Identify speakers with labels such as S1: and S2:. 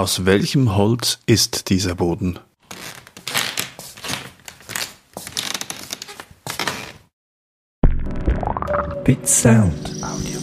S1: Aus welchem Holz ist dieser Boden?
S2: Bit Sound Audio.